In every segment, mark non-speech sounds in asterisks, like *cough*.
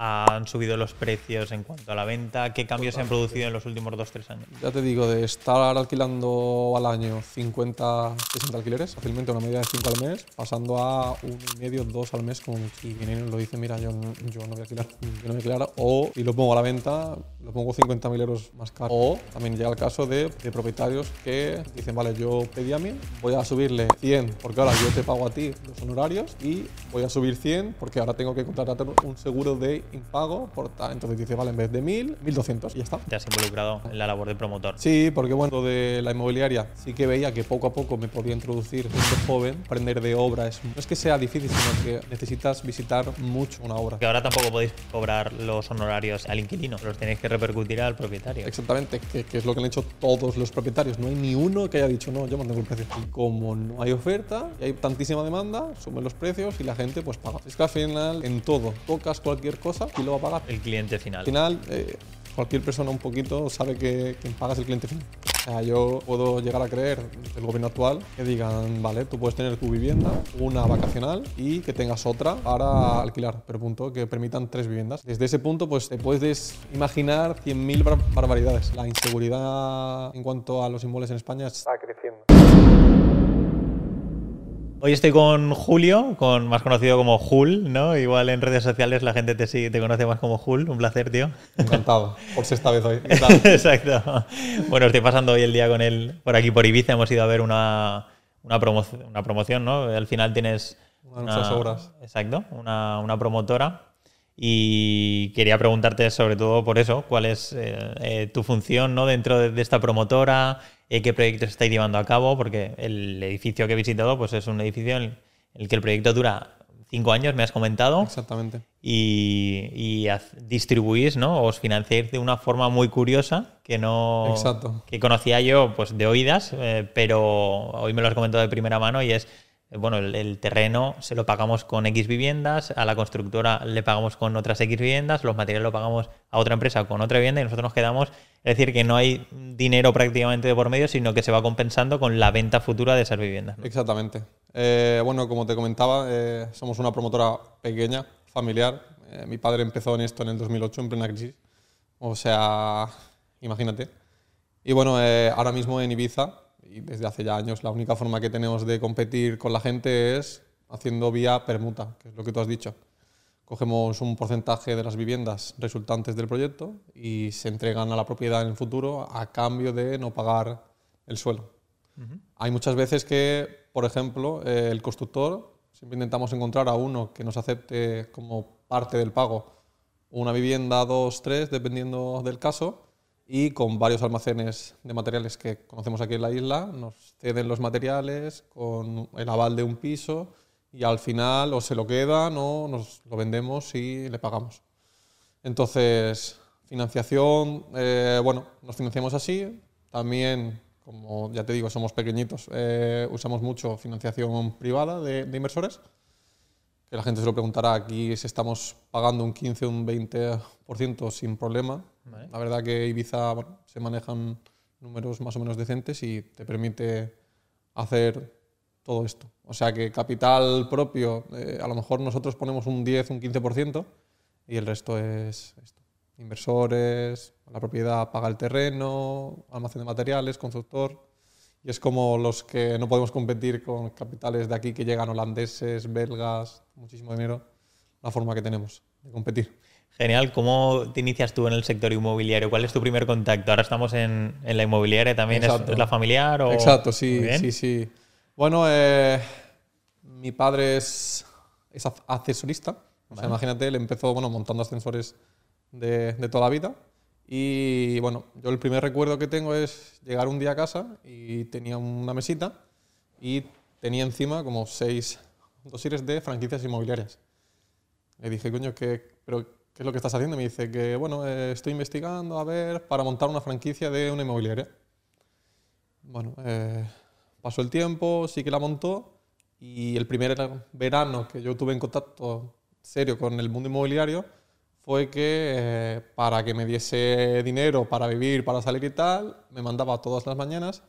han subido los precios en cuanto a la venta? ¿Qué cambios se han producido en los últimos dos, tres años? Ya te digo, de estar alquilando al año 50, 60 alquileres, fácilmente una media de 5 al mes, pasando a un y medio, dos al mes, como vienen y nos lo dicen, mira, yo, no- yo no voy a alquilar, yo no voy a alquilar, o si lo pongo a la venta, lo pongo 50.000 euros más caro. O también llega el caso de, de propietarios que dicen, vale, yo pedí a mí, voy a subirle 100 porque ahora yo te pago a ti los honorarios y voy a subir 100 porque ahora tengo que contratar un seguro de impago por tal. Entonces dice, vale, en vez de 1000, 1200 y ya está. Te has involucrado en la labor de promotor. Sí, porque bueno, lo de la inmobiliaria sí que veía que poco a poco me podía introducir gente joven. Aprender de obra es, no es que sea difícil, sino que necesitas visitar mucho una obra. Que ahora tampoco podéis cobrar los honorarios al inquilino, los tenéis que repercutir al propietario. Exactamente, que, que es lo que han hecho todos los propietarios. No hay ni uno que haya dicho, no, yo mantengo el precio. Y como no hay oferta y hay tantísima demanda, suben los precios y la gente pues paga. Es que al final, en todo, tocas cualquier cosa y lo va a pagar. El cliente final. Al final, eh, cualquier persona un poquito sabe que quien paga es el cliente final. O sea, yo puedo llegar a creer del gobierno actual que digan, vale, tú puedes tener tu vivienda, una vacacional y que tengas otra para alquilar, pero punto, que permitan tres viviendas. Desde ese punto, pues te puedes imaginar 100.000 bar- barbaridades. La inseguridad en cuanto a los inmuebles en España está creciendo. Hoy estoy con Julio, con más conocido como Jul, ¿no? Igual en redes sociales la gente te sigue, te conoce más como Jul. Un placer, tío. Encantado, por sexta vez hoy. *laughs* Exacto. Bueno, estoy pasando hoy el día con él por aquí, por Ibiza. Hemos ido a ver una, una, promo- una promoción, ¿no? Al final tienes... Una de nuestras obras. Exacto, una, una promotora. Y quería preguntarte sobre todo por eso, cuál es eh, eh, tu función ¿no? dentro de, de esta promotora, eh, qué proyectos estáis llevando a cabo, porque el edificio que he visitado pues es un edificio en el que el proyecto dura cinco años, me has comentado Exactamente. y, y distribuís, ¿no? Os financiáis de una forma muy curiosa que no Exacto. que conocía yo pues de oídas, eh, pero hoy me lo has comentado de primera mano y es bueno, el, terreno se lo pagamos con X viviendas, a la constructora le pagamos con otras X viviendas, los materiales lo pagamos a otra empresa con otra vivienda y nosotros nos quedamos, es decir, que no hay dinero prácticamente de por medio, sino que se va compensando con la venta futura de esas viviendas. Exactamente. Eh, bueno, como te comentaba, eh, somos una promotora pequeña, familiar. Eh, mi padre empezó en esto en el 2008, en plena crisis. O sea, imagínate. Y bueno, eh, ahora mismo en Ibiza, y desde hace ya años, la única forma que tenemos de competir con la gente es haciendo vía permuta, que es lo que tú has dicho. Cogemos un porcentaje de las viviendas resultantes del proyecto y se entregan a la propiedad en el futuro a cambio de no pagar el suelo. Hay muchas veces que, por ejemplo, eh, el constructor, siempre intentamos encontrar a uno que nos acepte como parte del pago una vivienda, dos, tres, dependiendo del caso, y con varios almacenes de materiales que conocemos aquí en la isla, nos ceden los materiales con el aval de un piso y al final o se lo quedan o nos lo vendemos y le pagamos. Entonces, financiación, eh, bueno, nos financiamos así. También, como ya te digo, somos pequeñitos, eh, usamos mucho financiación privada de, de inversores. Que la gente se lo preguntará, aquí si estamos pagando un 15 o un 20% sin problema. Vale. La verdad que Ibiza bueno, se manejan números más o menos decentes y te permite hacer todo esto. O sea que capital propio, eh, a lo mejor nosotros ponemos un 10, un 15% y el resto es esto. Inversores, la propiedad paga el terreno, almacén de materiales, constructor. Y es como los que no podemos competir con capitales de aquí que llegan holandeses, belgas, muchísimo dinero, la forma que tenemos de competir. Genial, ¿cómo te inicias tú en el sector inmobiliario? ¿Cuál es tu primer contacto? Ahora estamos en, en la inmobiliaria, ¿también es, es la familiar? O... Exacto, sí, sí, sí. Bueno, eh, mi padre es, es ac- ascensorista. O sea, imagínate, él empezó bueno, montando ascensores de, de toda la vida. Y bueno, yo el primer recuerdo que tengo es llegar un día a casa y tenía una mesita y tenía encima como seis dosieres de franquicias inmobiliarias. Le dije, coño, ¿qué, pero, ¿qué es lo que estás haciendo? Me dice que, bueno, eh, estoy investigando a ver para montar una franquicia de una inmobiliaria. Bueno, eh, pasó el tiempo, sí que la montó y el primer verano que yo tuve en contacto serio con el mundo inmobiliario fue que eh, para que me diese dinero para vivir, para salir y tal, me mandaba todas las mañanas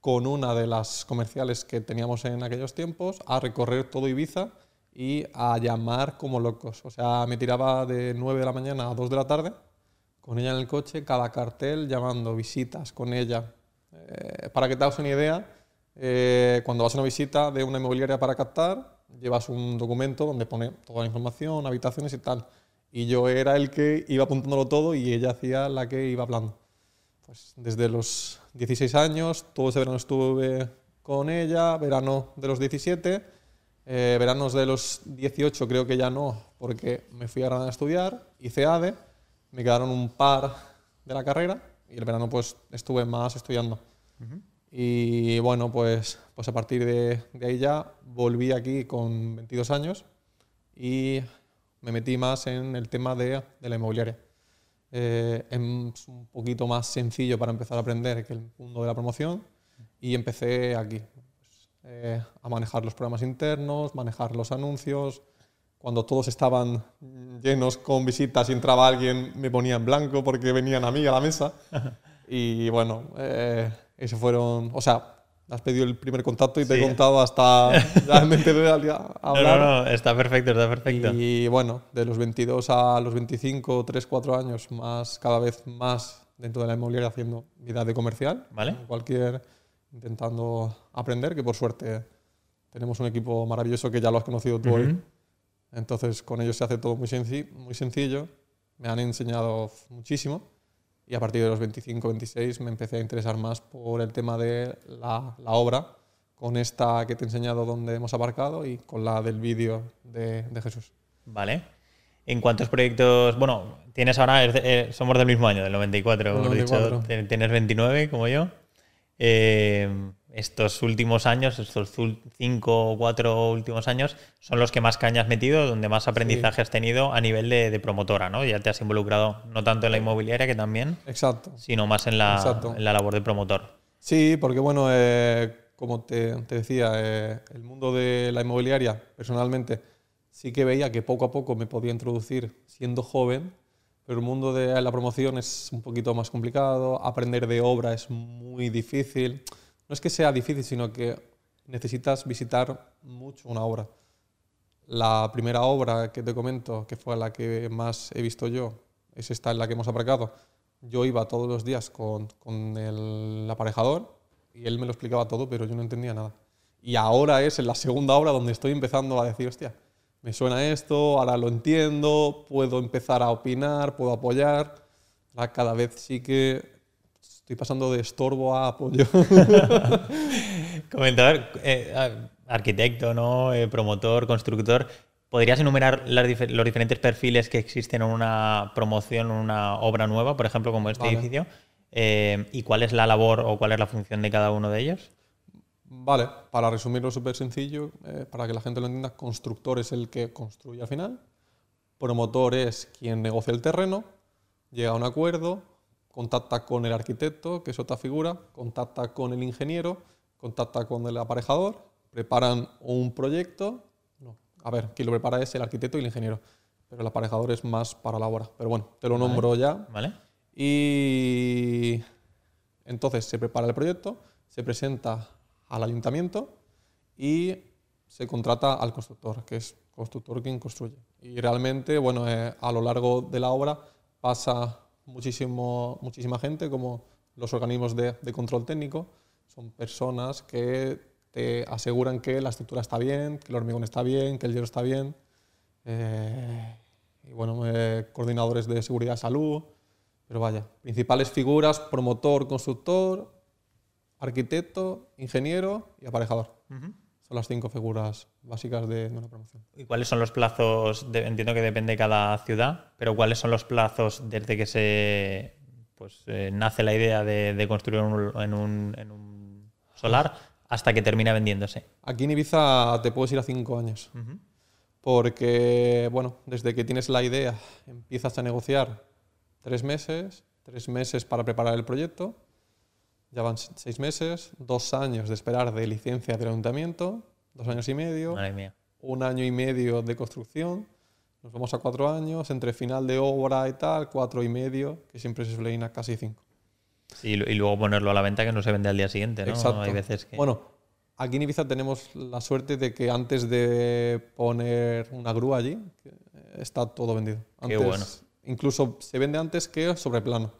con una de las comerciales que teníamos en aquellos tiempos a recorrer todo Ibiza y a llamar como locos. O sea, me tiraba de 9 de la mañana a 2 de la tarde con ella en el coche, cada cartel llamando, visitas con ella. Eh, para que te hagas una idea, eh, cuando vas a una visita de una inmobiliaria para captar, llevas un documento donde pone toda la información, habitaciones y tal. Y yo era el que iba apuntándolo todo y ella hacía la que iba hablando. Pues desde los 16 años, todo ese verano estuve con ella, verano de los 17, eh, veranos de los 18 creo que ya no, porque me fui a Granada a estudiar, hice ADE, me quedaron un par de la carrera y el verano pues estuve más estudiando. Y bueno, pues, pues a partir de, de, ahí ya volví aquí con 22 años y me metí más en el tema de, de la inmobiliaria. Eh, es un poquito más sencillo para empezar a aprender que el mundo de la promoción y empecé aquí eh, a manejar los programas internos, manejar los anuncios. Cuando todos estaban llenos con visitas y entraba alguien, me ponía en blanco porque venían a mí a la mesa. *laughs* y bueno, eh, eso fueron, o sea, has pedido el primer contacto y te he contado hasta *laughs* a hablar. No, no, está perfecto, está perfecto. Y bueno, de los 22 a los 25, 3, 4 años, más cada vez más dentro de la inmobiliaria haciendo vida de comercial. Vale. Cualquier intentando aprender, que por suerte tenemos un equipo maravilloso que ya lo has conocido tú hoy. Entonces con ellos se hace todo muy, muy sencillo. Me han enseñado muchísimo y a partir de los 25, 26 me empecé a interesar más por el tema de la, la obra, con esta que te he enseñado donde hemos aparcado y con la del vídeo de, de, Jesús. Vale. ¿En cuántos proyectos? Bueno, tienes ahora, eh, somos del mismo año, del 94, 94. Dicho, tienes 29 como yo. Eh, estos últimos años, estos cinco o cuatro últimos años, son los que más caña has metido, donde más aprendizaje sí. has tenido a nivel de, de, promotora, ¿no? Ya te has involucrado no tanto en la inmobiliaria, que también, Exacto. sino más en la, en la labor de promotor. Sí, porque bueno, eh, como te, te decía, eh, el mundo de la inmobiliaria, personalmente, sí que veía que poco a poco me podía introducir siendo joven, pero el mundo de la promoción es un poquito más complicado, aprender de obra es muy difícil no es que sea difícil, sino que necesitas visitar mucho una obra. La primera obra que te comento, que fue la que más he visto yo, es esta en la que hemos aparcado. Yo iba todos los días con, con el aparejador y él me lo explicaba todo, pero yo no entendía nada. Y ahora es en la segunda obra donde estoy empezando a decir, hostia, me suena esto, ahora lo entiendo, puedo empezar a opinar, puedo apoyar. Cada vez sí que Estoy pasando de estorbo a apoyo. *laughs* Comentador, eh, arquitecto, ¿no? Eh, promotor, constructor. ¿Podrías enumerar las dif los diferentes perfiles que existen en una promoción, en una obra nueva, por ejemplo, como este vale. edificio? Eh, ¿Y cuál es la labor o cuál es la función de cada uno de ellos? Vale, para resumirlo súper sencillo, eh, para que la gente lo entienda, constructor es el que construye al final, promotor es quien negocia el terreno, llega a un acuerdo, contacta con el arquitecto, que es otra figura, contacta con el ingeniero, contacta con el aparejador, preparan un proyecto. No, a ver, quien lo prepara es el arquitecto y el ingeniero, pero el aparejador es más para la obra. Pero bueno, te lo vale. nombro ya. Vale. Y entonces se prepara el proyecto, se presenta al ayuntamiento y se contrata al constructor, que es constructor quien construye. Y realmente, bueno, eh, a lo largo de la obra pasa muchísimo, muchísima gente, como los organismos de, control técnico. Son personas que te aseguran que la estructura está bien, que el hormigón está bien, que el hielo está bien. Eh, y bueno, eh, coordinadores de seguridad salud. Pero vaya, principales figuras, promotor, constructor, arquitecto, ingeniero y aparejador. Uh -huh. Son las cinco figuras básicas de, de, una promoción. ¿Y cuáles son los plazos? De, entiendo que depende de cada ciudad, pero ¿cuáles son los plazos desde que se pues, eh, nace la idea de, de construir un, en, un, en, un, solar hasta que termina vendiéndose? Aquí en Ibiza te puedes ir a cinco años. Uh -huh. Porque, bueno, desde que tienes la idea empiezas a negociar tres meses, tres meses para preparar el proyecto, ya van seis meses, dos años de esperar de licencia del ayuntamiento, dos años y medio, un año y medio de construcción, nos vamos a cuatro años, entre final de obra y tal, cuatro y medio, que siempre se suele ir a casi cinco. Sí, y luego ponerlo a la venta que no se vende al día siguiente, ¿no? Exacto. Hay veces que... Bueno, aquí en Ibiza tenemos la suerte de que antes de poner una grúa allí, eh, está todo vendido. Qué Antes- bueno. Incluso se vende antes que sobre plano.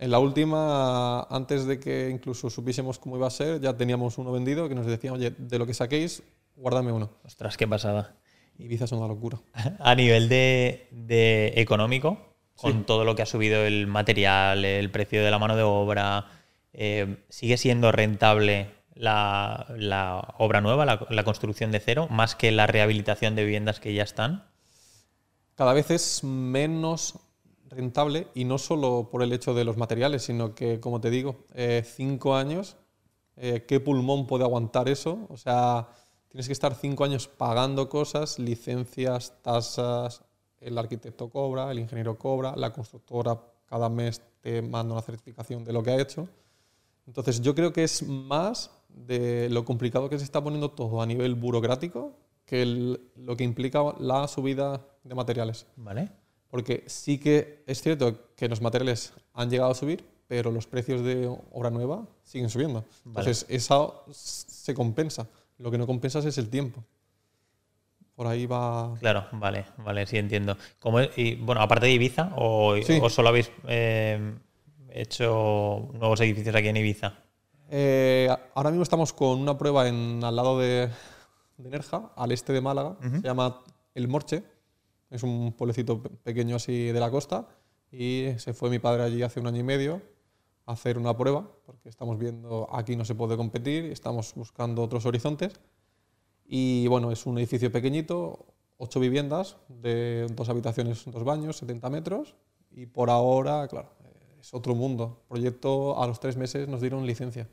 En la última, antes de que incluso supiésemos cómo iba a ser, ya teníamos uno vendido que nos decía, oye, de lo que saquéis, guárdame uno. Ostras, qué pasada. Ibiza es una locura. *laughs* A nivel de, de económico, con todo lo que ha subido el material, el precio de la mano de obra, eh, ¿sigue siendo rentable la, la obra nueva, la, la construcción de cero, más que la rehabilitación de viviendas que ya están? Cada vez es menos rentable y no solo por el hecho de los materiales, sino que, como te digo, eh, cinco años, eh, ¿qué pulmón puede aguantar eso? O sea, tienes que estar cinco años pagando cosas, licencias, tasas, el arquitecto cobra, el ingeniero cobra, la constructora cada mes te manda una certificación de lo que ha hecho. Entonces, yo creo que es más de lo complicado que se está poniendo todo a nivel burocrático que el- lo que implica la subida de materiales. ¿Vale? Porque sí que es cierto que los materiales han llegado a subir, pero los precios de obra nueva siguen subiendo. Entonces, eso se compensa. Lo que no compensas es el tiempo. Por ahí va. Claro, vale, vale, sí entiendo. ¿Cómo es- y, bueno, aparte de Ibiza, o, Sí. o solo habéis eh, hecho nuevos edificios aquí en Ibiza? Eh, ahora mismo estamos con una prueba en, al lado de, de Nerja, al este de Málaga. Se llama El Morche. Es un pueblecito pe- pequeño así de la costa. Y se fue mi padre allí hace un año y medio a hacer una prueba, porque estamos viendo aquí no se puede competir, estamos buscando otros horizontes. Y bueno, es un edificio pequeñito, ocho viviendas, de dos habitaciones, dos baños, 70 metros. Y por ahora, claro, es otro mundo. Proyecto a los tres meses nos dieron licencia.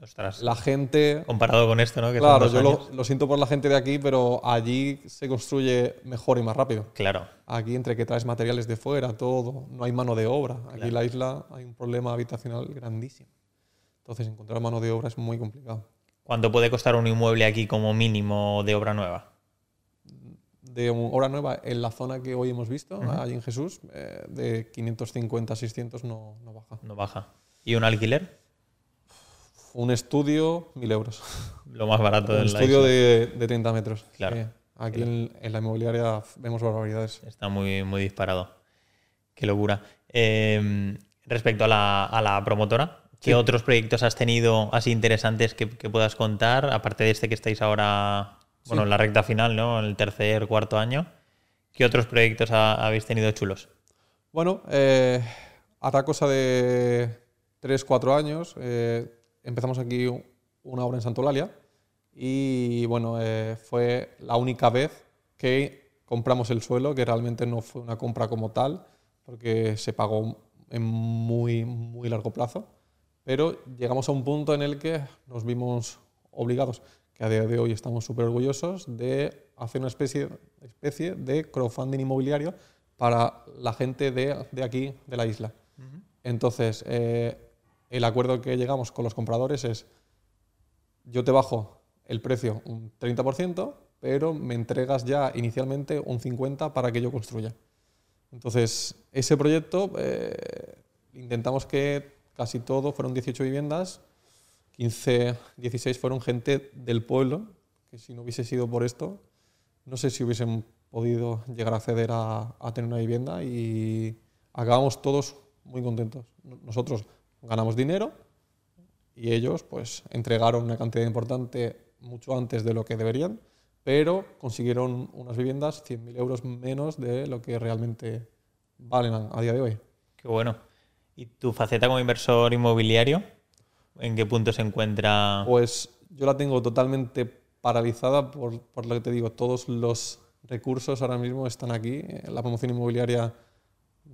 Ostras, La gente, comparado con esto, ¿no? Que claro, yo lo, siento por la gente de aquí, pero allí se construye mejor y más rápido. Claro, Aquí entre que traes materiales de fuera, todo, no hay mano de obra. Aquí Claro. en la isla hay un problema habitacional grandísimo. Entonces encontrar mano de obra es muy complicado. ¿cuánto puede costar un inmueble aquí como mínimo de obra nueva? De obra nueva en la zona que hoy hemos visto, allí en Jesús, eh, de 550, 600 no, no baja. No baja. ¿Y un alquiler? Un estudio, 1000 euros. Lo más barato Un de la estudio de, de 30 metros. Claro. Sí. Aquí en, en la inmobiliaria vemos barbaridades. Está muy, muy disparado. Qué locura. Eh, respecto a la, a la promotora, ¿qué Sí. otros proyectos has tenido así interesantes que, que puedas contar? Aparte de este que estáis ahora, bueno, en la recta final, ¿no? En el tercer, cuarto año. ¿Qué otros proyectos ha- habéis tenido chulos? Bueno, eh, hará cosa de 3, 4 años. eh, empezamos aquí una obra en Santolalia y bueno, eh, fue la única vez que compramos el suelo, que realmente no fue una compra como tal, porque se pagó en muy, muy largo plazo. Pero llegamos a un punto en el que nos vimos obligados, que a día de hoy estamos súper orgullosos, de hacer una especie, especie de crowdfunding inmobiliario para la gente de, de aquí, de la isla. Entonces, eh, el acuerdo que llegamos con los compradores es, yo te bajo el precio un 30%, pero me entregas ya inicialmente un 50% para que yo construya. Entonces, ese proyecto eh, intentamos que casi todo, fueron 18 viviendas, 15, 16 fueron gente del pueblo, que si no hubiese sido por esto, no sé si hubiesen podido llegar a acceder a, a tener una vivienda y acabamos todos muy contentos. Nosotros ganamos dinero y ellos pues entregaron una cantidad importante mucho antes de lo que deberían, pero consiguieron unas viviendas 100.000 euros menos de lo que realmente valen a, a día de hoy. Qué bueno. ¿Y tu faceta como inversor inmobiliario? ¿En qué punto se encuentra? Pues yo la tengo totalmente paralizada por, por lo que te digo, todos los recursos ahora mismo están aquí. La promoción inmobiliaria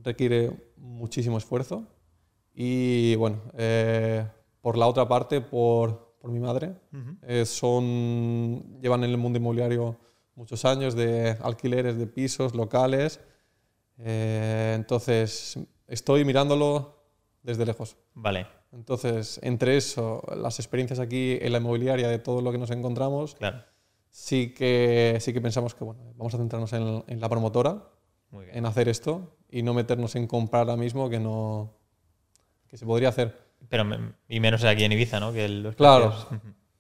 requiere muchísimo esfuerzo y bueno, eh, por la otra parte, por, por mi madre, eh, son, llevan en el mundo inmobiliario muchos años de alquileres de pisos locales, eh, entonces estoy mirándolo desde lejos. Vale, Entonces, entre eso, las experiencias aquí en la inmobiliaria de todo lo que nos encontramos, claro. sí que, sí que pensamos que bueno, vamos a centrarnos en, en la promotora, en hacer esto y no meternos en comprar ahora mismo que no que se podría hacer. Pero y menos aquí en Ibiza, ¿no? Que los Claro.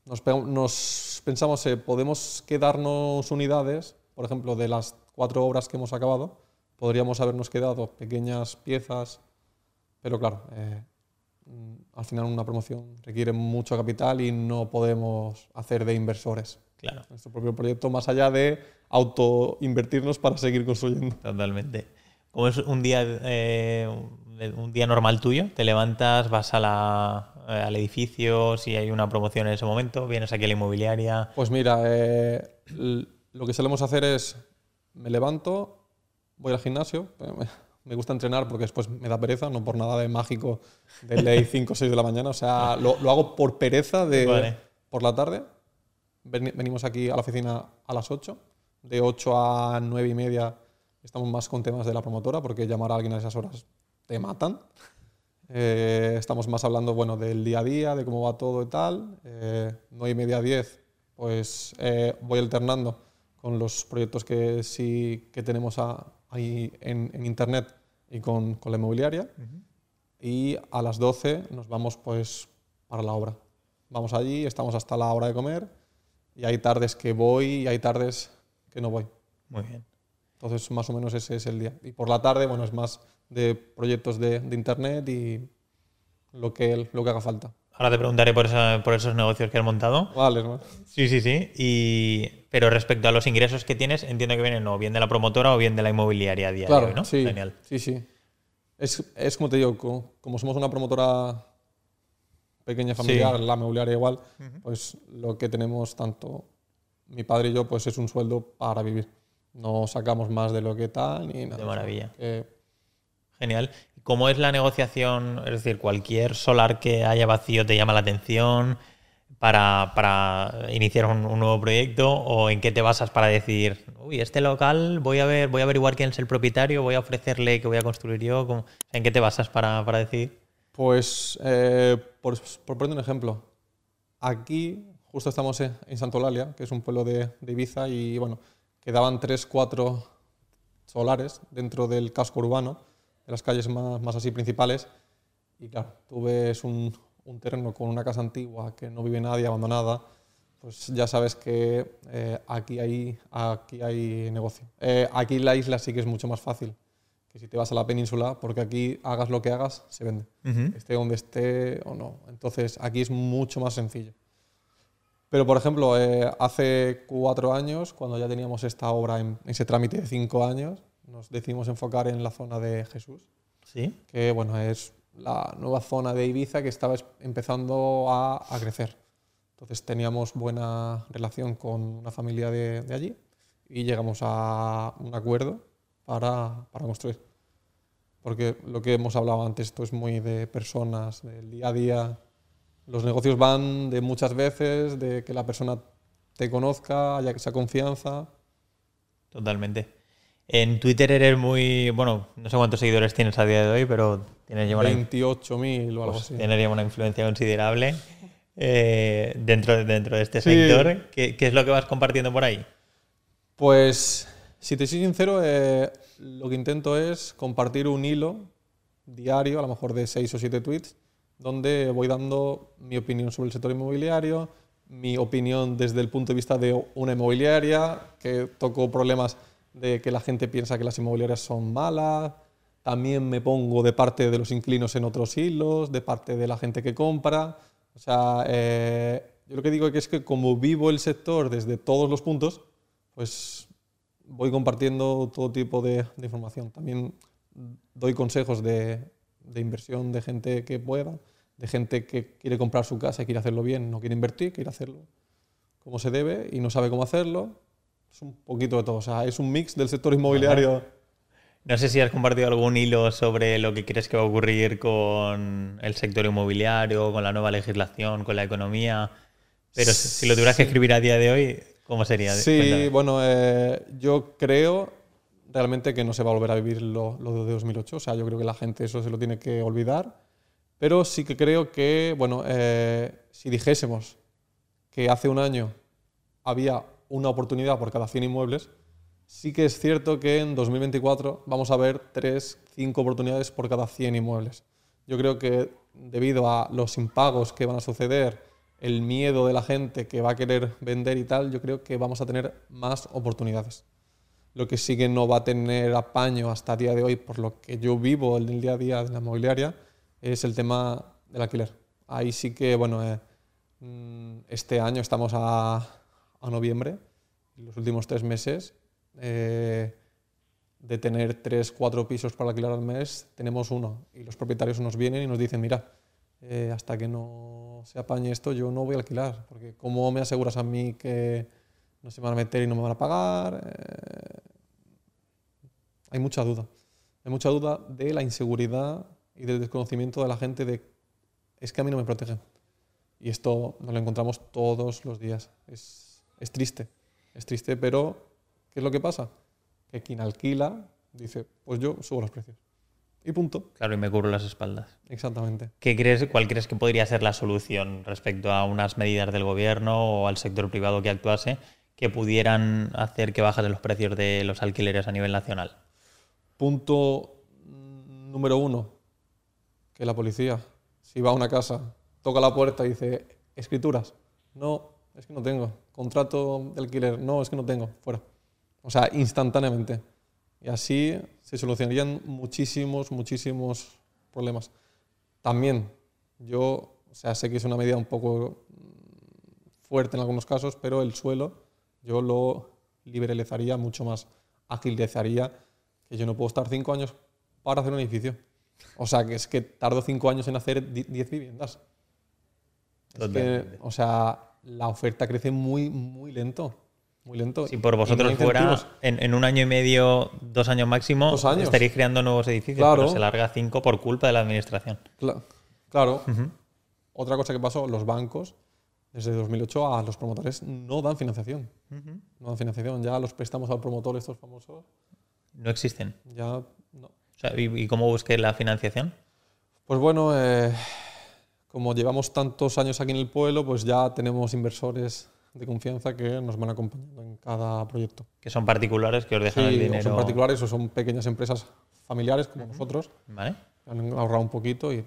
nos, nos pensamos, eh, podemos quedarnos unidades, por ejemplo, de las cuatro obras que hemos acabado, podríamos habernos quedado pequeñas piezas, pero claro, eh, mm, al final una promoción requiere mucho capital y no podemos hacer de inversores Claro, nuestro propio proyecto, más allá de autoinvertirnos para seguir construyendo. totalmente. ¿Cómo es un día, eh, un día normal tuyo? ¿Te levantas, vas a la, eh, al edificio, si hay una promoción en ese momento, vienes aquí a la inmobiliaria? Pues mira, eh, lo que solemos hacer es, me levanto, voy al gimnasio, me- gusta entrenar porque después me da pereza, no por nada de mágico de ley 5 o 6 de la mañana, o sea, lo, lo hago por pereza de Vale. por la tarde. Veni- Venimos aquí a la oficina a las 8, de 8 a 9 y media estamos más con temas de la promotora porque llamar a alguien a esas horas te matan. Eh, estamos más hablando bueno, del día a día, de cómo va todo y tal. Eh, 9 y media, 10, pues eh, voy alternando con los proyectos que sí que tenemos a- ahí en, en internet y con, con la inmobiliaria. Y a las 12 nos vamos pues para la obra. Vamos allí, estamos hasta la hora de comer y hay tardes que voy y hay tardes que no voy. Muy bien. Entonces, más o menos ese es el día. Y por la tarde, bueno, es más de proyectos de, de internet y lo que, lo que haga falta. Ahora te preguntaré por, esa- por esos negocios que has montado. Vale, ¿no? Sí, sí, sí. Y, pero respecto a los ingresos que tienes, entiendo que vienen o bien de la promotora o bien de la inmobiliaria a día Claro, de hoy, ¿no? sí, Genial. sí, sí. Es, es como te digo, co- como, somos una promotora pequeña familiar, la inmobiliaria igual, pues lo que tenemos tanto mi padre y yo, pues es un sueldo para vivir. No sacamos más de lo que tal ni nada. De maravilla. Eh, Genial. ¿Cómo es la negociación? Es decir, cualquier solar que haya vacío te llama la atención para, para iniciar un, un nuevo proyecto o en qué te basas para decir, uy, este local voy a ver, voy a averiguar quién es el propietario, voy a ofrecerle que voy a construir yo. ¿Cómo- ¿En qué te basas para, para decidir? Pues, eh, por, por poner un ejemplo, aquí justo estamos en Santolalia, que es un pueblo de, de Ibiza, y bueno, quedaban tres, cuatro solares dentro del casco urbano, de las calles más, más así principales, y claro, tú ves un, un terreno con una casa antigua que no vive nadie, abandonada, pues ya sabes que eh, aquí, hay, aquí hay negocio. Eh, aquí en la isla sí que es mucho más fácil que si te vas a la península, porque aquí hagas lo que hagas, se vende esté donde esté o no. Entonces aquí es mucho más sencillo. Pero, por ejemplo, eh, hace cuatro años, cuando ya teníamos esta obra en ese trámite de cinco años, nos decidimos enfocar en la zona de Jesús, ¿Sí? que bueno, es la nueva zona de Ibiza que estaba es- empezando a, a crecer. Entonces teníamos buena relación con una familia de, de allí y llegamos a un acuerdo para, para construir. Porque lo que hemos hablado antes, esto es muy de personas, del día a día. Los negocios van de muchas veces, de que la persona te conozca, haya esa confianza. Totalmente. En Twitter eres muy, bueno, no sé cuántos seguidores tienes a día de hoy, pero tienes ya una, 28.000 o algo pues, así. tienes ya una influencia considerable eh, dentro, dentro de este Sí. sector. ¿Qué, qué es lo que vas compartiendo por ahí? Pues, si te soy sincero, eh, lo que intento es compartir un hilo diario, a lo mejor de seis o siete tweets, donde voy dando mi opinión sobre el sector inmobiliario, mi opinión desde el punto de vista de una inmobiliaria, que toco problemas de que la gente piensa que las inmobiliarias son malas. También me pongo de parte de los inclinos en otros hilos, de parte de la gente que compra. O sea, eh, yo lo que digo es que como vivo el sector desde todos los puntos, pues voy compartiendo todo tipo de, de información. También doy consejos de, de inversión de gente que pueda, de gente que quiere comprar su casa y quiere hacerlo bien, no quiere invertir, quiere hacerlo como se debe y no sabe cómo hacerlo. Es un poquito de todo. O sea, es un mix del sector inmobiliario. No sé si has compartido algún hilo sobre lo que crees que va a ocurrir con el sector inmobiliario, con la nueva legislación, con la economía. Pero si- si lo tuvieras que escribir a día de hoy, ¿cómo sería? Sí, Cuéntame. bueno, eh, yo creo realmente que no se va a volver a vivir lo, lo de 2008. O sea, yo creo que la gente eso se lo tiene que olvidar. Pero sí que creo que, bueno, eh, si dijésemos que hace un año había una oportunidad por cada 100 inmuebles, sí que es cierto que en 2024 vamos a ver 3, 5 oportunidades por cada 100 inmuebles. Yo creo que debido a los impagos que van a suceder, el miedo de la gente que va a querer vender y tal, yo creo que vamos a tener más oportunidades. Lo que sí que no va a tener apaño hasta el día de hoy, por lo que yo vivo en el día a día de la mobiliaria, es el tema del alquiler. Ahí sí que, bueno, eh, mm, este año estamos a, a noviembre, los últimos tres meses, eh, de tener tres, cuatro pisos para alquilar al mes, tenemos uno. Y los propietarios nos vienen y nos dicen, mira, eh, hasta que no se apañe esto, yo no voy a alquilar, porque ¿cómo me aseguras a mí que no se van a meter y no me van a pagar? Eh, hay mucha duda. Hay mucha duda de la inseguridad y del desconocimiento de la gente de es que a mí no me protegen. Y esto nos lo encontramos todos los días. Es, es triste, es triste, pero ¿qué es lo que pasa? Que quien alquila dice, pues yo subo los precios. Y punto. Claro, y me cubro las espaldas. Exactamente. ¿Qué crees, ¿Cuál crees que podría ser la solución respecto a unas medidas del gobierno o al sector privado que actuase que pudieran hacer que bajasen los precios de los alquileres a nivel nacional? Punto número uno, que la policía, si va a una casa, toca la puerta y dice, escrituras, no, es que no tengo, contrato de alquiler, no, es que no tengo, fuera. O sea, instantáneamente. Y así se solucionarían muchísimos, muchísimos problemas. También, yo, o sea, sé que es una medida un poco mm, fuerte en algunos casos, pero el suelo yo lo liberalizaría mucho más, agilizaría, que yo no puedo estar cinco años para hacer un edificio. O sea, que es que tardo cinco años en hacer diez viviendas. Es que, o sea, la oferta crece muy, muy lento. Muy lento. Si por vosotros fuera, en, un año y medio, dos años máximo, estaréis creando nuevos edificios, claro. pero se larga cinco por culpa de la administración. claro. Otra cosa que pasó, los bancos, desde 2008 a los promotores no dan financiación. No dan financiación. Ya los préstamos al promotor, estos famosos. No existen. Ya no. ¿y, cómo busqué la financiación? Pues bueno, eh, como llevamos tantos años aquí en el pueblo, pues ya tenemos inversores de confianza que nos van acompañando en cada proyecto. Que son particulares que os dejan el dinero. son particulares o son pequeñas empresas familiares como nosotros. Vale. Han ahorrado un poquito y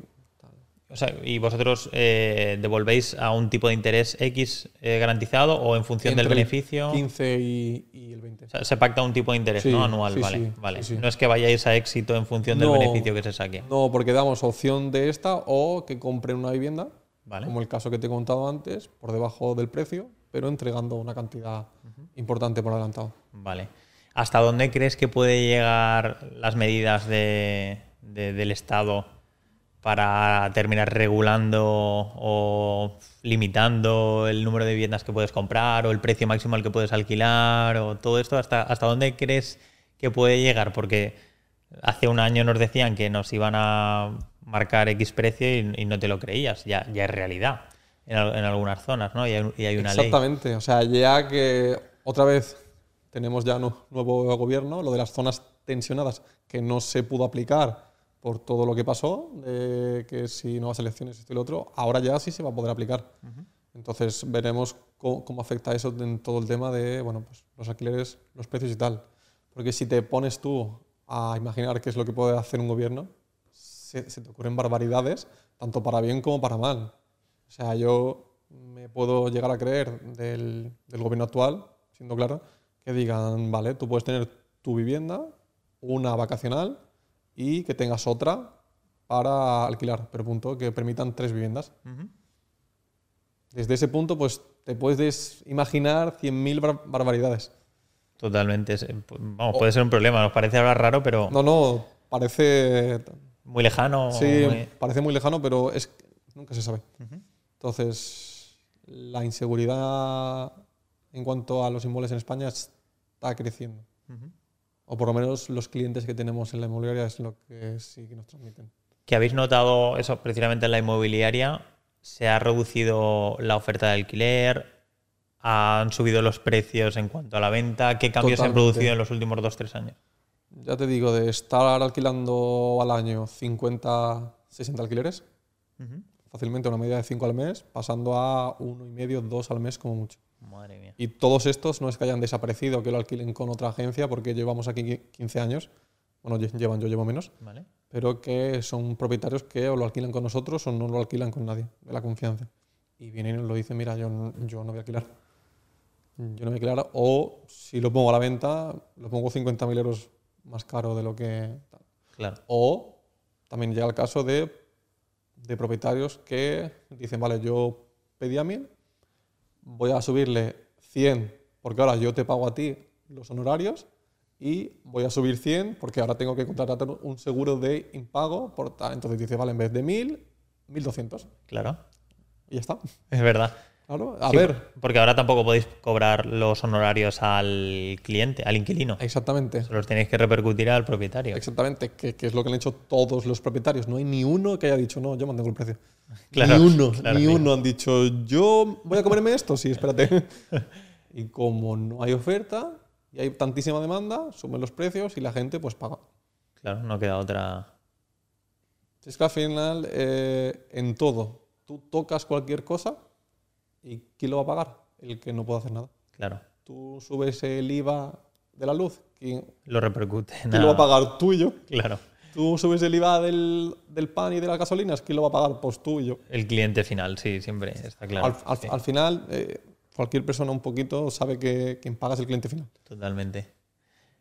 o sea, ¿y vosotros eh, devolvéis a un tipo de interés X eh, garantizado o en función del beneficio? 15 y, y, el 20. O sea, se pacta un tipo de interés ¿no? anual, vale. vale. no es que vayáis a éxito en función del beneficio que se saque. No, porque damos opción de esta o que compren una vivienda, como el caso que te he contado antes, por debajo del precio, pero entregando una cantidad importante por adelantado. Vale. ¿Hasta dónde crees que puede llegar las medidas de, del Estado? Para terminar regulando o limitando el número de viviendas que puedes comprar o el precio máximo al que puedes alquilar o todo esto, ¿hasta, hasta dónde crees que puede llegar? Porque hace un año nos decían que nos iban a marcar X precio y, no te lo creías, ya, ya es realidad en, algunas zonas, ¿no? Y hay, una ley. Exactamente, o sea, ya que otra vez tenemos ya un nuevo gobierno, lo de las zonas tensionadas que no se pudo aplicar por todo lo que pasó, de que si nuevas elecciones, esto y lo otro, ahora ya sí se va a poder aplicar. Entonces veremos cómo, afecta eso en todo el tema de bueno, pues, los alquileres, los precios y tal. Porque si te pones tú a imaginar qué es lo que puede hacer un gobierno, se, te ocurren barbaridades, tanto para bien como para mal. O sea, yo me puedo llegar a creer del, del gobierno actual, siendo claro, que digan, vale, tú puedes tener tu vivienda, una vacacional, y que tengas otra para alquilar, pero punto, que permitan tres viviendas. Desde ese punto, pues te puedes imaginar 100.000 barbaridades. Totalmente. Vamos, puede ser un problema. Nos parece ahora raro, pero. No, no, parece. Muy lejano. Sí, parece muy lejano, pero es nunca se sabe. Entonces, la inseguridad en cuanto a los inmuebles en España está creciendo o por lo menos los clientes que tenemos en la inmobiliaria es lo que sí que nos transmiten. ¿Que habéis notado eso precisamente en la inmobiliaria? ¿Se ha reducido la oferta de alquiler? ¿Han subido los precios en cuanto a la venta? ¿Qué cambios se han producido en los últimos dos, tres años? Ya te digo, de estar alquilando al año 50, 60 alquileres, fácilmente una medida de 5 al mes, pasando a uno y medio, dos al mes como mucho. Madre mía. Y todos estos no es que hayan desaparecido, que lo alquilen con otra agencia, porque llevamos aquí 15 años. Bueno, llevan, yo llevo menos. Pero que son propietarios que o lo alquilan con nosotros o no lo alquilan con nadie, de la confianza. y viene y lo dice, mira, yo, no- yo no voy a alquilar. Yo no voy a alquilar. O si lo pongo a la venta, lo pongo 50.000 euros más caro de lo que... Claro. O también llega el caso de, de propietarios que dicen, vale, yo pedía 1000, voy a subirle 100 porque ahora yo te pago a ti los honorarios y voy a subir 100 porque ahora tengo que contratar un seguro de impago por tal. Entonces dice, vale, en vez de 1000, 1200. Claro. Y ya está. Es verdad. Claro, a Sí, ver, Porque ahora tampoco podéis cobrar los honorarios al cliente, al inquilino. exactamente. Se los tenéis que repercutir al propietario. Exactamente, que, que es lo que han hecho todos los propietarios. No hay ni uno que haya dicho, no, yo mantengo el precio. *laughs* Claro, ni uno, claro, ni uno han dicho, yo voy a comerme esto. Sí, espérate. *laughs* y como no hay oferta y hay tantísima demanda, suben los precios y la gente pues paga. Claro, no queda otra. Es que al final, eh, en todo, tú tocas cualquier cosa y ¿quién lo va a pagar? El que no puede hacer nada. Claro. Tú subes el IVA de la luz, ¿quién, Lo repercute. quién lo va a pagar? Tú y yo. Claro. Tú subes el IVA del, del pan y de las gasolinas, ¿quién lo va a pagar? Pues tú y yo. El cliente final, sí, siempre está claro. al, al- Sí, al final, eh, cualquier persona un poquito sabe que quien paga es el cliente final. Totalmente.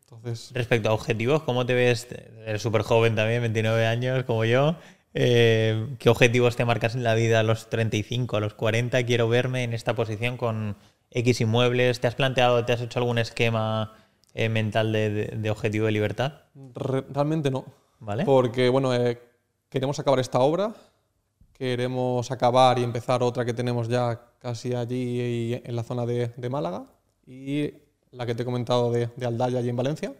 Entonces, Respecto a objetivos, ¿cómo te ves? Eres súper joven también, 29 años como yo. Eh, ¿Qué objetivos te marcas en la vida a los 35, a los 40? Quiero verme en esta posición con X inmuebles. ¿Te has planteado, te has hecho algún esquema eh, mental de, de- de objetivo de libertad? re- realmente no. ¿Vale? Porque, bueno, eh, queremos acabar esta obra, queremos acabar y empezar otra que tenemos ya casi allí y en la zona de, de Málaga y la que te he comentado de, de Aldaya allí en Valencia.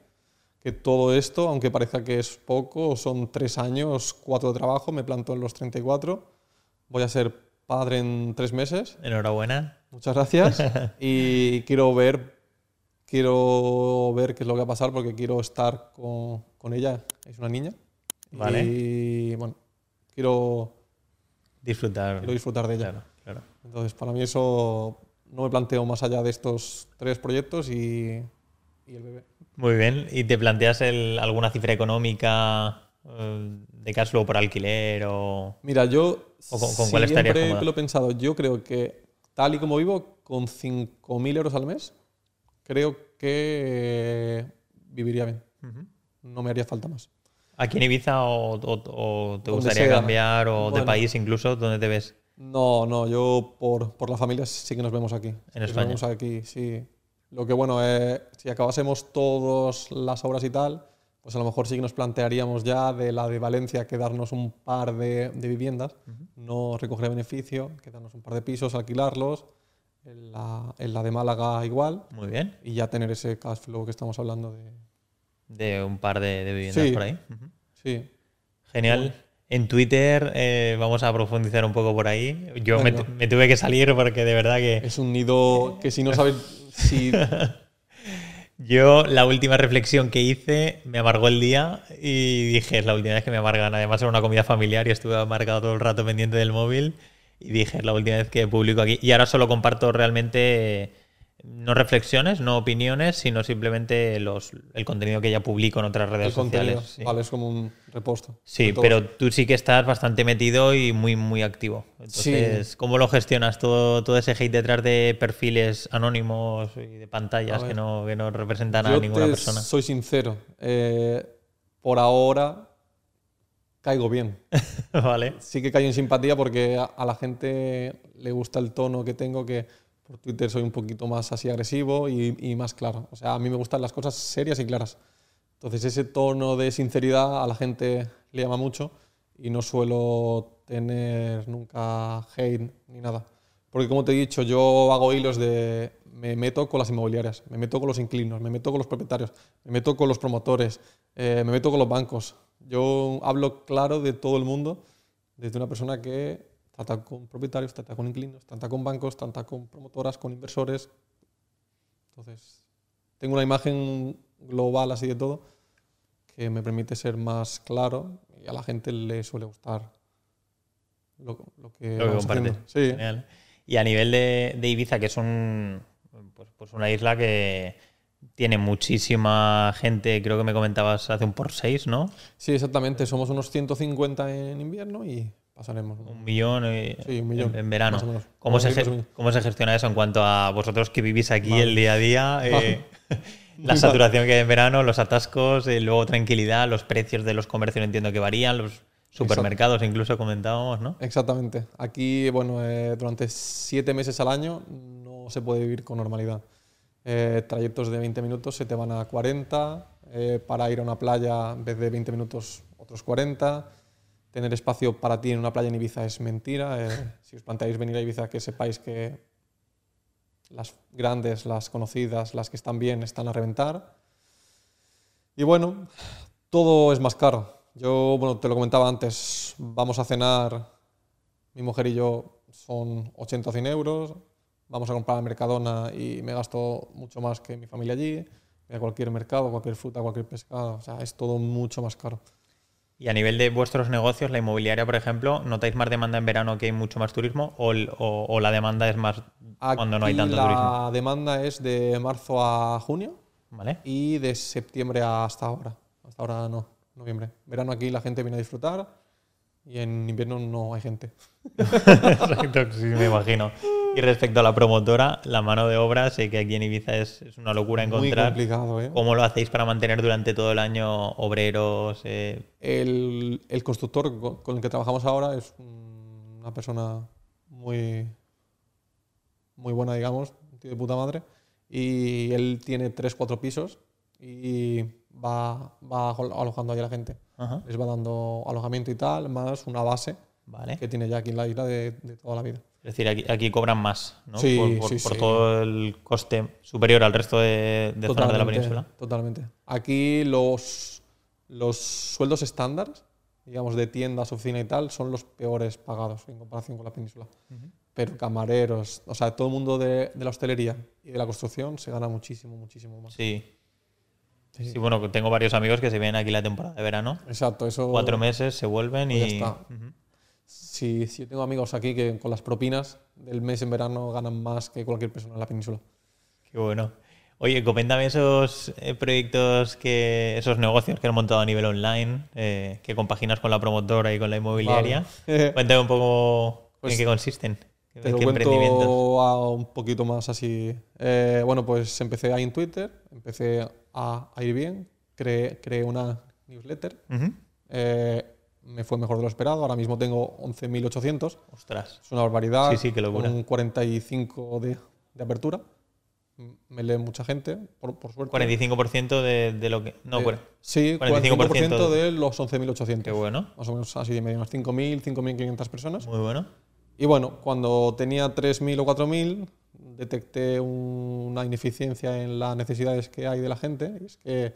Que todo esto, aunque parezca que es poco, son tres años, cuatro de trabajo, me planto en los 34, voy a ser padre en tres meses Enhorabuena. Muchas gracias. *laughs* y quiero ver, quiero ver qué es lo que va a pasar porque quiero estar con, con ella. Es una niña. Vale. Y bueno, quiero, Disfrutar. quiero disfrutar de ella. Claro, claro. Entonces, para mí eso no me planteo más allá de estos tres proyectos y, y el bebé. Muy bien. ¿Y te planteas el- alguna cifra económica eh, de cash flow por alquiler o...? Mira, yo ¿O con- con cuál siempre que lo he pensado, yo creo que tal y como vivo, con 5.000 euros al mes, creo que viviría bien. No me haría falta más. ¿Aquí en Ibiza o, o- o te Donde gustaría sea. cambiar o de país incluso? ¿Dónde te ves? No, no, yo por, por la familia sí que nos vemos aquí. Sí que nos España. vemos aquí, sí. Lo que bueno, eh, si acabásemos todas las obras y tal, pues a lo mejor sí que nos plantearíamos ya de la de Valencia quedarnos un par de, de viviendas, no recoger beneficio, quedarnos un par de pisos, alquilarlos, en la, en la de Málaga igual, Muy bien. y ya tener ese cash flow que estamos hablando de... De un par de, de viviendas Sí. por ahí. Sí, Genial. En Twitter eh, vamos a profundizar un poco por ahí. Yo me, me tuve que salir porque de verdad que es un nido que si no sabes *laughs* si... yo la última reflexión que hice me amargó el día y dije, es la última vez que me amargan. Además era una comida familiar y estuve amargado todo el rato pendiente del móvil y dije, la última vez que publico aquí. Y ahora solo comparto realmente no reflexiones, no opiniones, sino simplemente los, el contenido que ya publico en otras redes el sociales. sí. Vale, es como un reposto. Sí, pero tú sí que estás bastante metido y muy, muy activo. Entonces, ¿cómo lo gestionas todo, todo ese hate detrás de perfiles anónimos y de pantallas que no, que no representan a ninguna te persona? soy sincero. eh, por ahora caigo bien. *laughs* vale. Sí que caigo en simpatía porque a, a la gente le gusta el tono que tengo, que por Twitter soy un poquito más así agresivo y, y más claro. O sea, a mí me gustan las cosas serias y claras. Entonces ese tono de sinceridad a la gente le llama mucho y no suelo tener nunca hate ni nada. Porque como te he dicho, yo hago hilos de... Me meto con las inmobiliarias, me meto con los inquilinos, me meto con los propietarios, me meto con los promotores, eh, me meto con los bancos. Yo hablo claro de todo el mundo, desde una persona que trata con propietarios, trata con inquilinos, trata con bancos, trata con promotoras, con inversores. Entonces, tengo una imagen global así de todo que me permite ser más claro y a la gente le suele gustar lo, lo que, Lo que haciendo. Sí. Genial. Y a nivel de, de Ibiza, que es un, pues, pues una isla que tiene muchísima gente, creo que me comentabas hace un por seis, ¿no? sí, exactamente. Somos unos 150 en invierno y pasaremos. Un millón, eh, Sí, un millón, en, en verano. más o menos. ¿Cómo, se. ¿Cómo se gestiona eso en cuanto a vosotros que vivís aquí Vale. el día a día? eh, *laughs* la saturación que hay en verano, los atascos, eh, luego tranquilidad, los precios de los comercios entiendo que varían, los supermercados incluso comentábamos, ¿no? Exactamente. Aquí, bueno, eh, durante siete meses al año no se puede vivir con normalidad. Eh, trayectos de 20 minutos se te van a 40, eh, para ir a una playa en vez de 20 minutos otros 40. Tener espacio para ti en una playa en Ibiza es mentira. eh, *laughs* si os planteáis venir a Ibiza, que sepáis que las grandes, las conocidas, las que están bien, están a reventar. Y bueno, todo es más caro. Yo, bueno, te lo comentaba antes, vamos a cenar, mi mujer y yo, son 80 o 100 euros, vamos a comprar al Mercadona y me gasto mucho más que mi familia allí, a cualquier mercado, cualquier fruta, cualquier pescado, o sea, es todo mucho más caro. Y a nivel de vuestros negocios, la inmobiliaria, por ejemplo, ¿notáis más demanda en verano que hay mucho más turismo? ¿O, o- o la demanda es más cuando no hay Aquí tanto la turismo? demanda es de marzo a junio ¿Vale? y de septiembre hasta ahora. Hasta ahora no, noviembre. Verano aquí la gente viene a disfrutar y en invierno no hay gente. *laughs* Exacto, sí, me imagino. Y respecto a la promotora, la mano de obra, sé que aquí en Ibiza es, es una locura Muy encontrar. complicado, ¿eh? ¿Cómo lo hacéis para mantener durante todo el año obreros? eh, El, el constructor co- con el que trabajamos ahora es un- una persona muy, muy buena, digamos, un tío de puta madre. Y él tiene tres, cuatro pisos y va, va alo- alojando ahí a la gente. Ajá, Les va dando alojamiento y tal, más una base Vale. que tiene ya aquí en la isla de, de toda la vida. Es decir, aquí, aquí cobran más, ¿no? Sí, por por- sí, por sí. todo el coste superior al resto de, de zonas de la península. Totalmente. Aquí los, los sueldos estándar, digamos, de tiendas, oficina y tal, son los peores pagados en comparación con la península. Pero camareros, o sea, todo el mundo de, de la hostelería y de la construcción se gana muchísimo, muchísimo más. Sí. Sí, bueno, tengo varios amigos que se vienen aquí la temporada de verano. Exacto, eso. Cuatro meses, se vuelven Pues ya y... está. Ujú. Si, si yo tengo amigos aquí que con las propinas del mes en verano ganan más que cualquier persona en la península. Qué bueno. Oye, coméntame esos eh, proyectos, que esos negocios que has montado a nivel online, eh, que compaginas con la promotora y con la inmobiliaria. Vale. *laughs* Cuéntame un poco Pues en qué consisten. Te ¿En lo qué emprendimientos? cuento a un poquito más así. Eh, bueno, pues empecé ahí en Twitter, empecé a, a ir bien, creé, creé una newsletter, eh, me fue mejor de lo esperado, ahora mismo tengo 11.800, Ostras. es una barbaridad, Sí, sí, qué locura. con 45 de, de apertura, me lee mucha gente, por, por suerte. 45% de, de lo que... No, Eh, sí, 45% 45% de los 11.800. qué bueno. Más o menos así de medio, unas 5.000, 5.500 personas. Muy bueno. Y bueno, cuando tenía 3.000 o 4.000, detecté un- una ineficiencia en las necesidades que hay de la gente. Y es que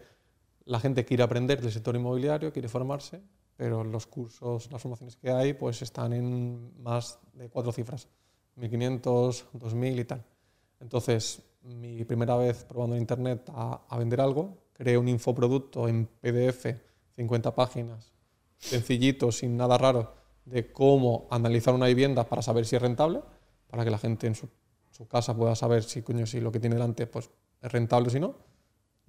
la gente quiere aprender del sector inmobiliario, quiere formarse, pero los cursos, las formaciones que hay, pues están en más de cuatro cifras. 1.500, 2.000 y tal. Entonces, mi primera vez probando en Internet a, vender algo, creé un infoproducto en PDF, 50 páginas, sencillito, sin nada raro, de cómo analizar una vivienda para saber si es rentable, para que la gente en su, su casa pueda saber si, coño, si lo que tiene delante pues, es rentable o si no.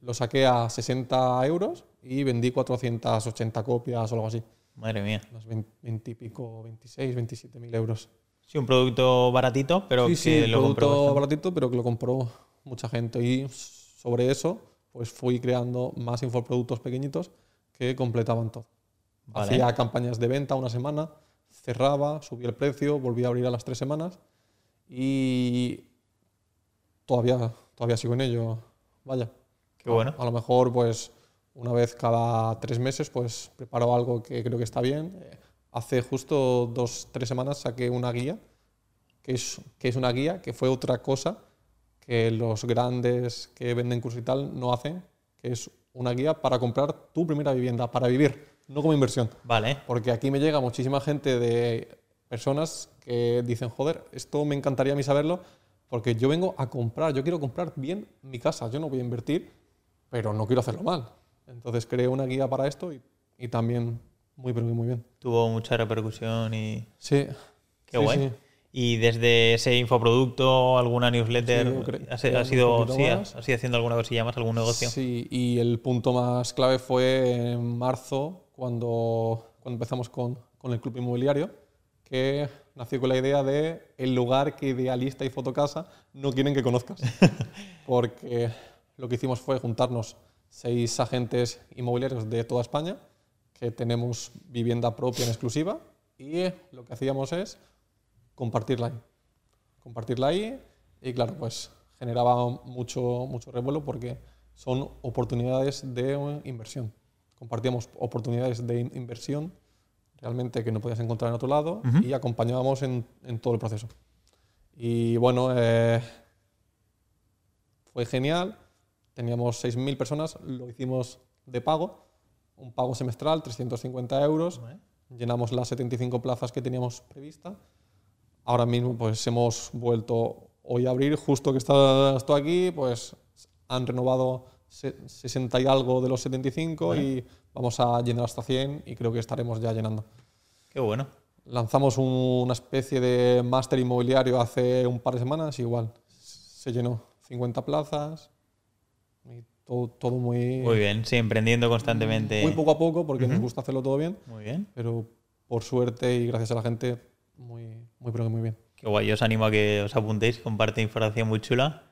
Lo saqué a 60 euros y vendí 480 copias o algo así. Madre mía. Unos 20, 20 y pico, 26, 27 mil euros. Sí, un producto baratito, pero sí, que sí, lo compró producto bastante. baratito, pero que lo compró mucha gente. Y sobre eso, pues fui creando más infoproductos pequeñitos que completaban todo. Vale. Hacía campañas de venta una semana, cerraba, subía el precio, volvía a abrir a las tres semanas y todavía, todavía sigo en ello. Vaya. Qué bueno. A lo mejor, pues, una vez cada tres meses, pues, preparo algo que creo que está bien. Eh, Hace justo dos, tres semanas saqué una guía, que es, que es una guía que fue otra cosa que los grandes que venden cursos y tal no hacen, que es una guía para comprar tu primera vivienda, para vivir, no como inversión. Vale. Porque aquí me llega muchísima gente de personas que dicen, joder, esto me encantaría a mí saberlo, porque yo vengo a comprar, yo quiero comprar bien mi casa, yo no voy a invertir, pero no quiero hacerlo mal. Entonces creé una guía para esto y, y también muy, pero muy, muy bien. Tuvo mucha repercusión y... Sí. Qué sí, guay. sí. Y desde ese infoproducto, alguna newsletter, Sí, ¿has, has ido sí, más. has ido haciendo alguna cosilla más, algún negocio? Sí, y el punto más clave fue en marzo, cuando, cuando empezamos con, con el club inmobiliario, que nació con la idea de el lugar que Idealista y Fotocasa no quieren que conozcas. *laughs* Porque lo que hicimos fue juntarnos seis agentes inmobiliarios de toda España que tenemos vivienda propia en exclusiva y lo que hacíamos es compartirla ahí. Compartirla ahí y claro, pues generaba mucho, mucho revuelo porque son oportunidades de inversión. Compartíamos oportunidades de inversión realmente que no podías encontrar en otro lado y acompañábamos en, en, todo el proceso. Y bueno, eh, fue genial. Teníamos 6.000 personas, lo hicimos de pago, un pago semestral, 350 euros. Llenamos las 75 plazas que teníamos prevista. Ahora mismo pues hemos vuelto hoy a abrir, justo que está esto aquí, pues han renovado 60 y algo de los 75 y vamos a llenar hasta 100 y creo que estaremos ya llenando. Qué bueno. Lanzamos una especie de máster inmobiliario hace un par de semanas, igual se llenó 50 plazas y todo, todo muy... Muy bien, sí, emprendiendo constantemente. Muy poco a poco porque nos gusta hacerlo todo bien. Muy bien. Pero por suerte y gracias a la gente, muy, muy, pero muy bien. Qué guay, yo os animo a que os apuntéis, comparte información muy chula.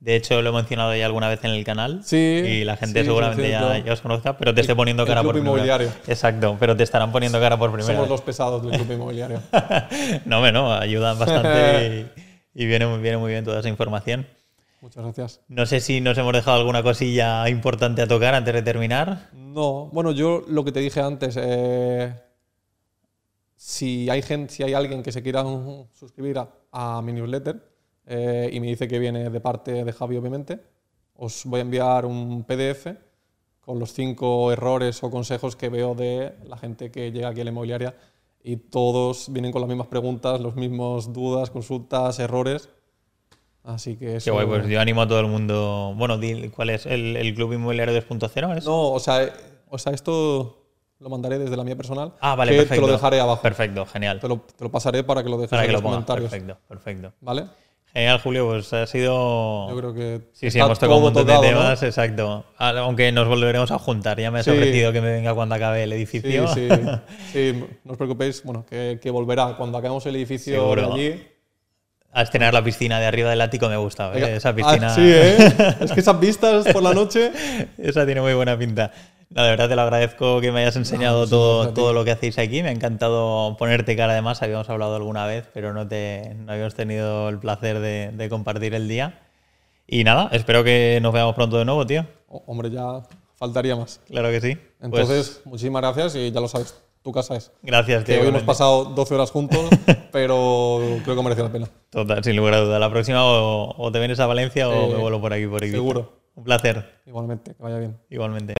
De hecho, lo he mencionado ya alguna vez en el canal. Sí. Y la gente seguramente ya, ya, os conozca, pero te esté poniendo cara el por club inmobiliario. Exacto, pero te estarán poniendo cara por primera Somos vez. los pesados del club inmobiliario. *laughs* no, me no, ayudan bastante *laughs* y, y, viene, muy, viene muy bien toda esa información. Muchas gracias. No sé si nos hemos dejado alguna cosilla importante a tocar antes de terminar. No, bueno, yo lo que te dije antes, eh, si, hay gente, si hay alguien que se quiera suscribir a, a mi newsletter, eh, y me dice que viene de parte de Javi, obviamente, os voy a enviar un PDF con los cinco errores o consejos que veo de la gente que llega aquí a la inmobiliaria y todos vienen con las mismas preguntas, los mismos dudas, consultas, errores. Así que eso... Qué guay, pues yo animo a todo el mundo... Bueno, ¿cuál es? ¿El, el Club Inmobiliario 2.0? No, o sea, o sea, esto lo mandaré desde la mía personal. Ah, vale, que perfecto. te lo dejaré abajo. Perfecto, genial. Te lo, te lo pasaré para que lo dejes para en los lo comentarios. Perfecto, perfecto. ¿Vale? Genial, Julio, pues ha sido. Yo creo que. Sí, sí, hemos tocado un montón tocado, de ¿no? temas, exacto. Aunque nos volveremos a juntar. Ya me has Sí. ofrecido que me venga cuando acabe el Sí, edificio. sí, *laughs* sí, no os preocupéis, bueno, que, que volverá. Cuando acabemos el edificio Seguro. de allí. A estrenar la piscina de arriba del ático me gusta. ¿eh? Esa piscina. Ah, sí, ¿eh? Es que esas vistas por la noche. Esa tiene muy buena pinta. No, de verdad te lo agradezco que me hayas enseñado No, sí, todo, todo lo que hacéis aquí. Me ha encantado ponerte cara. Además, habíamos hablado alguna vez, pero no, te, no habíamos tenido el placer de, de compartir el día. Y nada, espero que nos veamos pronto de nuevo, tío. Hombre, ya faltaría más. Claro que sí. Pues, Entonces, muchísimas gracias y ya lo sabes, tu casa es. gracias, tío. Que hoy hemos pasado 12 horas juntos, *laughs* pero creo que merece la pena. Total, sin lugar a duda. La próxima o, o te vienes a Valencia o Sí, me vuelvo por aquí, por aquí. seguro. Un placer, Igualmente, que vaya bien. igualmente.